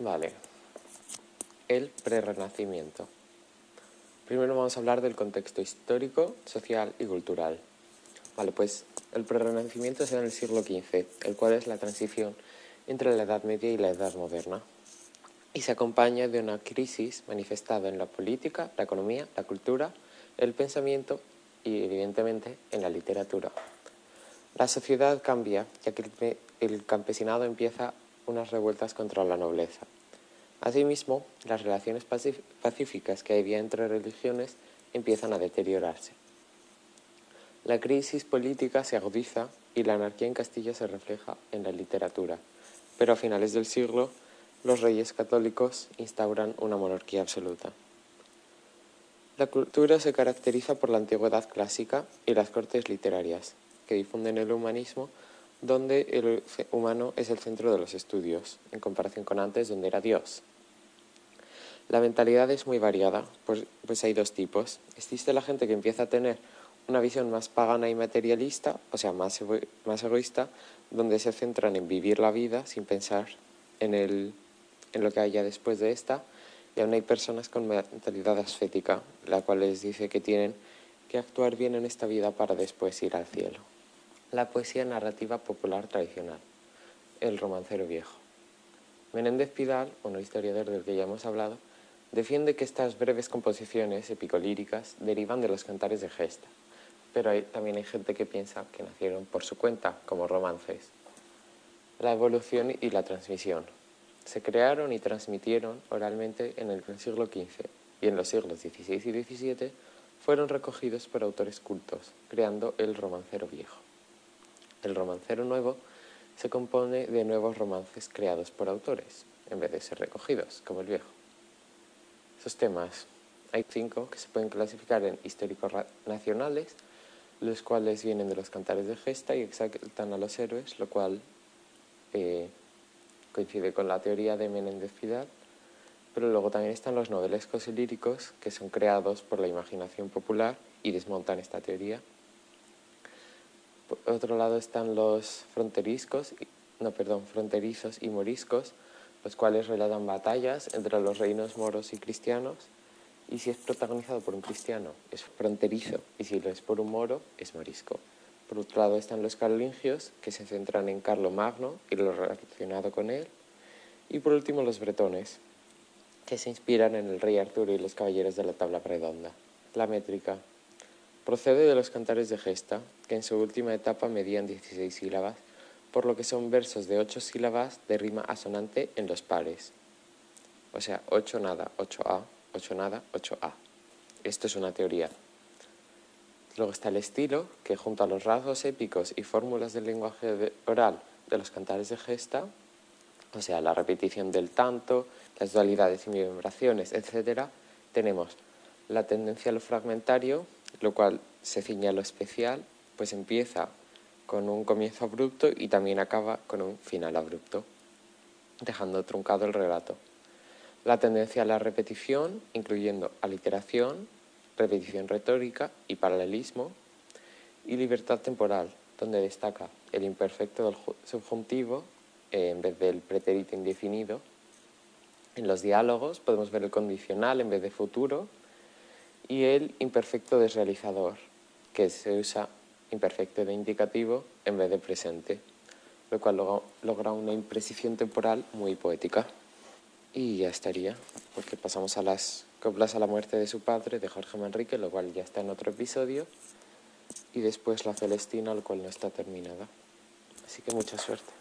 Vale. El prerrenacimiento. Primero vamos a hablar del contexto histórico, social y cultural. Vale, pues el prerrenacimiento se da en el siglo XV, el cual es la transición entre la Edad Media y la Edad Moderna. Y se acompaña de una crisis manifestada en la política, la economía, la cultura, el pensamiento y, evidentemente, en la literatura. La sociedad cambia, ya que el campesinado empieza unas revueltas contra la nobleza. Asimismo, las relaciones pacíficas que había entre religiones empiezan a deteriorarse. La crisis política se agudiza y la anarquía en Castilla se refleja en la literatura, pero a finales del siglo los reyes católicos instauran una monarquía absoluta. La cultura se caracteriza por la antigüedad clásica y las cortes literarias, que difunden el humanismo donde el humano es el centro de los estudios, en comparación con antes, donde era Dios. La mentalidad es muy variada, pues, pues, hay dos tipos. Existe la gente que empieza a tener una visión más pagana y materialista, o sea, más, más egoísta, donde se centran en vivir la vida sin pensar en, el, en lo que haya después de esta. Y aún hay personas con mentalidad ascética, la cual les dice que tienen que actuar bien en esta vida para después ir al cielo la poesía narrativa popular tradicional, el romancero viejo. Menéndez Pidal, un historiador del que ya hemos hablado, defiende que estas breves composiciones epicolíricas derivan de los cantares de gesta, pero también hay gente que piensa que nacieron por su cuenta, como romances. La evolución y la transmisión. Se crearon y transmitieron oralmente en el siglo XV y en los siglos XVI y XVII fueron recogidos por autores cultos, creando el romancero viejo. El romancero nuevo se compone de nuevos romances creados por autores, en vez de ser recogidos, como el viejo. Esos temas, hay cinco que se pueden clasificar en históricos nacionales, los cuales vienen de los cantares de gesta y exaltan a los héroes, lo cual eh, coincide con la teoría de Menéndez Pidal. Pero luego también están los novelescos y líricos, que son creados por la imaginación popular y desmontan esta teoría por otro lado están los fronterizos, no, perdón, fronterizos y moriscos, los cuales relatan batallas entre los reinos moros y cristianos. Y si es protagonizado por un cristiano, es fronterizo, y si lo es por un moro, es morisco. Por otro lado están los carolingios, que se centran en Carlo Magno y lo relacionado con él. Y por último los bretones, que se inspiran en el rey Arturo y los caballeros de la tabla redonda. La métrica. Procede de los cantares de gesta, que en su última etapa medían 16 sílabas, por lo que son versos de 8 sílabas de rima asonante en los pares. O sea, 8 nada, 8A, 8 nada, 8A. Esto es una teoría. Luego está el estilo, que junto a los rasgos épicos y fórmulas del lenguaje oral de los cantares de gesta, o sea, la repetición del tanto, las dualidades y vibraciones, etc., tenemos la tendencia a lo fragmentario, lo cual se ciñe a lo especial, pues empieza con un comienzo abrupto y también acaba con un final abrupto, dejando truncado el relato. La tendencia a la repetición, incluyendo aliteración, repetición retórica y paralelismo, y libertad temporal, donde destaca el imperfecto del subjuntivo eh, en vez del pretérito indefinido. En los diálogos podemos ver el condicional en vez de futuro y el imperfecto desrealizador, que se usa imperfecto de indicativo en vez de presente, lo cual logra una imprecisión temporal muy poética. Y ya estaría, porque pasamos a las coplas a la muerte de su padre, de Jorge Manrique, lo cual ya está en otro episodio, y después la Celestina, lo cual no está terminada. Así que mucha suerte.